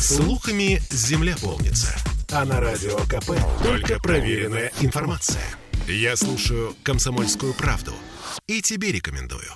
Слухами земля полнится. А на радио КП только проверенная информация. Я слушаю «Комсомольскую правду» и тебе рекомендую.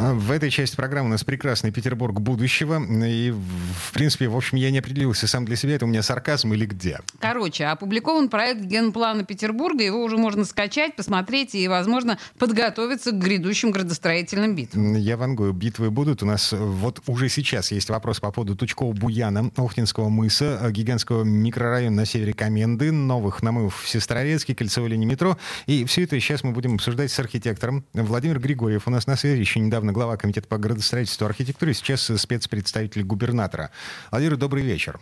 А в этой части программы у нас прекрасный Петербург будущего. И, в принципе, в общем, я не определился сам для себя, это у меня сарказм или где. Короче, опубликован проект генплана Петербурга, его уже можно скачать, посмотреть и, возможно, подготовиться к грядущим градостроительным битвам. Я вангую, битвы будут. У нас вот уже сейчас есть вопрос по поводу Тучкова-Буяна, Охтинского мыса, гигантского микрорайона на севере Коменды, новых намывов в Сестрорецке, кольцевой линии метро. И все это сейчас мы будем обсуждать с архитектором. Владимир Григорьев у нас на связи, еще недавно недавно глава Комитета по градостроительству и архитектуре, сейчас спецпредставитель губернатора. Владимир, добрый вечер.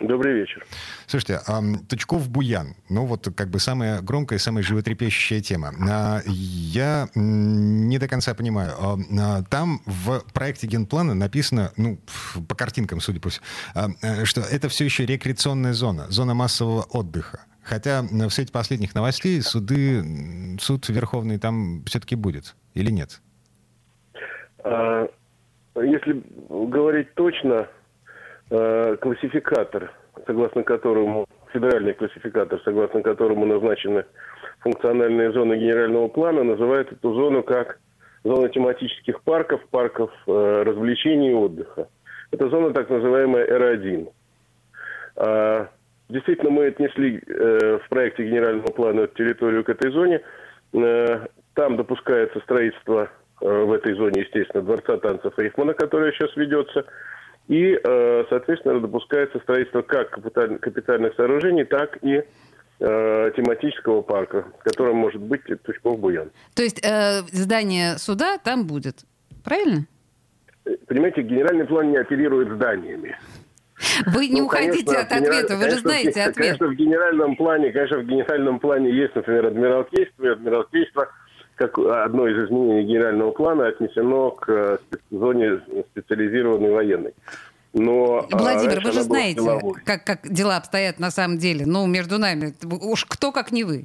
Добрый вечер. Слушайте, а, Тучков-Буян, ну вот как бы самая громкая, самая животрепещущая тема. А, я не до конца понимаю. А, там в проекте генплана написано, ну, по картинкам, судя по всему, а, что это все еще рекреационная зона, зона массового отдыха. Хотя в свете последних новостей суды, суд Верховный там все-таки будет или нет? А, если говорить точно, а, классификатор, согласно которому, федеральный классификатор, согласно которому назначены функциональные зоны генерального плана, называет эту зону как зона тематических парков, парков а, развлечений и отдыха. Это зона так называемая R1. Действительно, мы отнесли э, в проекте генерального плана территорию к этой зоне. Э, там допускается строительство в этой зоне, естественно, Дворца танцев Рихмана, которая сейчас ведется. И, э, соответственно, допускается строительство как капитальных сооружений, так и э, тематического парка, которым может быть Тучков-Буян. То есть э, здание суда там будет, правильно? Понимаете, генеральный план не оперирует зданиями. Вы не ну, уходите конечно, от ответа, вы же знаете ответ. Конечно, в генеральном плане, конечно, в генеральном плане есть, например, Адмиралтейство, и Адмиралтейство – как одно из изменений генерального плана отнесено к э, зоне специализированной военной. Но, а, Владимир, вы же знаете, как, как дела обстоят на самом деле. Ну, между нами, уж кто, как не вы.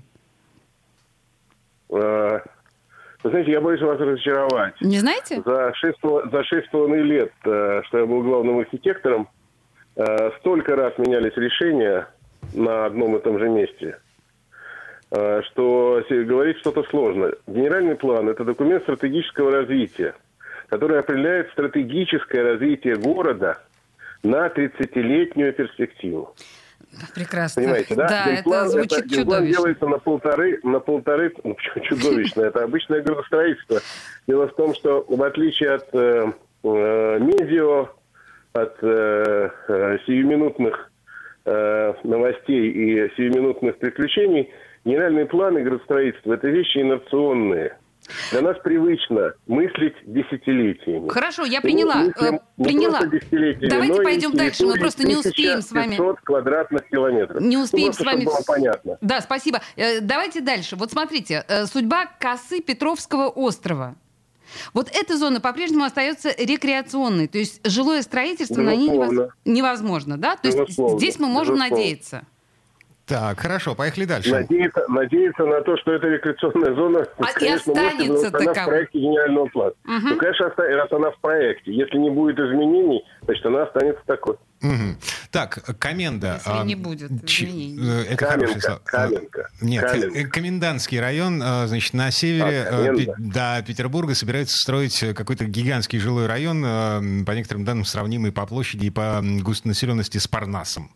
А, вы знаете, я боюсь вас разочаровать. Не знаете? За шесть, за шесть с половиной лет, э, что я был главным архитектором, столько раз менялись решения на одном и том же месте – Э, что говорить что-то сложно. Генеральный план – это документ стратегического развития, который определяет стратегическое развитие города на 30-летнюю перспективу. Прекрасно. Понимаете, да? Да, это звучит это, чудовищно. делается на полторы, на полторы, ну, чудовищно, это обычное градостроительство. Дело в том, что в отличие от э, э, медиа, от э, э, сиюминутных э, новостей и сиюминутных приключений – Генеральные планы градостроительства – это вещи инерционные. Для нас привычно мыслить десятилетиями. Хорошо, я приняла. Мыслим, э, приняла. Давайте пойдем дальше, мы просто не успеем с вами. квадратных километров. Не успеем ну, с вами. Было понятно. Да, спасибо. Э, давайте дальше. Вот смотрите, э, судьба косы Петровского острова. Вот эта зона по-прежнему остается рекреационной, то есть жилое строительство Безусловно. на ней невозможно, да? То есть здесь мы можем Безусловно. надеяться. Так, хорошо, поехали дальше. Надеяться, надеяться на то, что эта рекреационная зона, а конечно, и останется может, она в проекте генерального плана. Угу. Ну, конечно, раз она в проекте. Если не будет изменений, значит, она останется такой. Угу. Так, коменда. Если а, не будет изменений. Э, это Каменка, слово. Каменка. Нет, Каменка. Э, комендантский район, а, значит, на севере а, до Петербурга собирается строить какой-то гигантский жилой район, по некоторым данным, сравнимый по площади и по густонаселенности с Парнасом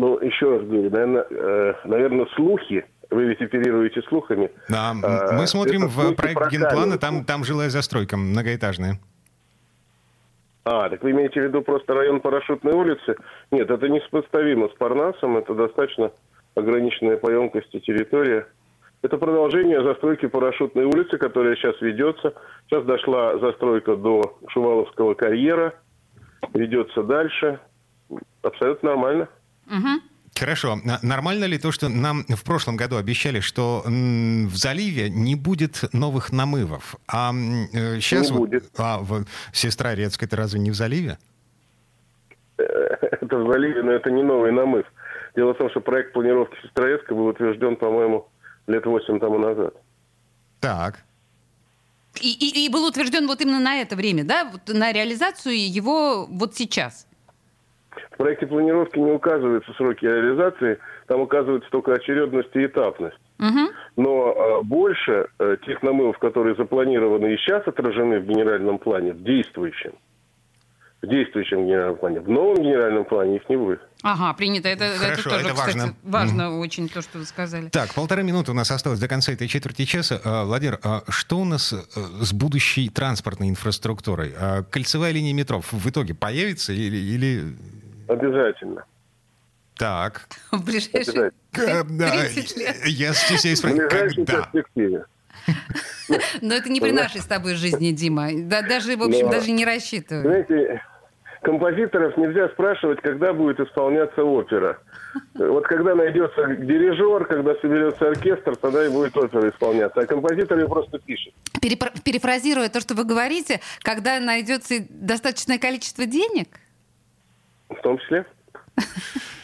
ну, еще раз говорю, наверное, э, наверное слухи, вы ведь оперируете слухами. Да, а, мы смотрим в проект генплана, там, там жилая застройка многоэтажная. А, так вы имеете в виду просто район Парашютной улицы? Нет, это не сопоставимо с Парнасом, это достаточно ограниченная по емкости территория. Это продолжение застройки Парашютной улицы, которая сейчас ведется. Сейчас дошла застройка до Шуваловского карьера, ведется дальше. Абсолютно нормально. Угу. Хорошо. Нормально ли то, что нам в прошлом году обещали, что в заливе не будет новых намывов? А сейчас... Не будет. А в... сестра Рецк, это разве не в заливе? Это в заливе, но это не новый намыв. Дело в том, что проект планировки Сестрорецка был утвержден, по-моему, лет восемь тому назад. Так. И, и, и был утвержден вот именно на это время, да, вот на реализацию его вот сейчас. В проекте планировки не указываются сроки реализации, там указывается только очередность и этапность. Угу. Но э, больше э, тех намывов, которые запланированы и сейчас отражены в генеральном плане, в действующем, в действующем генеральном плане. В новом генеральном плане их не будет. Ага, принято. Это, Хорошо, это тоже, это важно. кстати, важно mm. очень то, что вы сказали. Так, полторы минуты у нас осталось до конца этой четверти часа. А, Владимир, а что у нас э, с будущей транспортной инфраструктурой? А кольцевая линия метро в итоге появится или... или... Обязательно. Так. В ближайшие 30 лет. Я стесняюсь спросить, когда? Но это не при нашей с тобой жизни, Дима. Даже, в общем, даже не рассчитываю. Знаете, композиторов нельзя спрашивать, когда будет исполняться опера. Вот когда найдется дирижер, когда соберется оркестр, тогда и будет опера исполняться. А композитор ее просто пишет. Перефразируя то, что вы говорите, когда найдется достаточное количество денег? В том числе.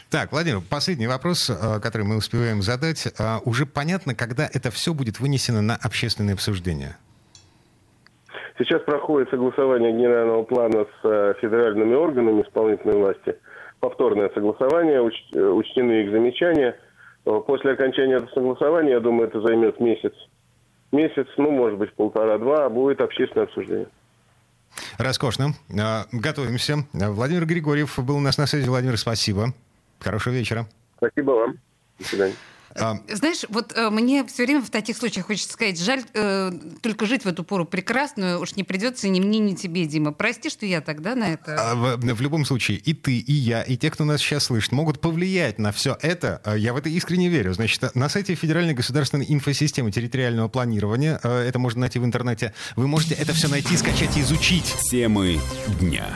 Так, Владимир, последний вопрос, э, который мы успеваем задать. А, уже понятно, когда это все будет вынесено на общественное обсуждение? Сейчас проходит согласование генерального плана с э, федеральными органами исполнительной власти. Повторное согласование, уч, э, учтены их замечания. Э, после окончания этого согласования, я думаю, это займет месяц. Месяц, ну, может быть, полтора-два, будет общественное обсуждение. Роскошно. Готовимся. Владимир Григорьев был у нас на связи. Владимир, спасибо. Хорошего вечера. Спасибо вам. До свидания. А... Знаешь, вот э, мне все время в таких случаях хочется сказать, жаль э, только жить в эту пору прекрасную, уж не придется ни мне, ни тебе, Дима. Прости, что я тогда на это... А, в, в любом случае, и ты, и я, и те, кто нас сейчас слышит, могут повлиять на все это. А, я в это искренне верю. Значит, на сайте Федеральной государственной инфосистемы территориального планирования, э, это можно найти в интернете, вы можете это все найти, скачать и изучить. Темы дня.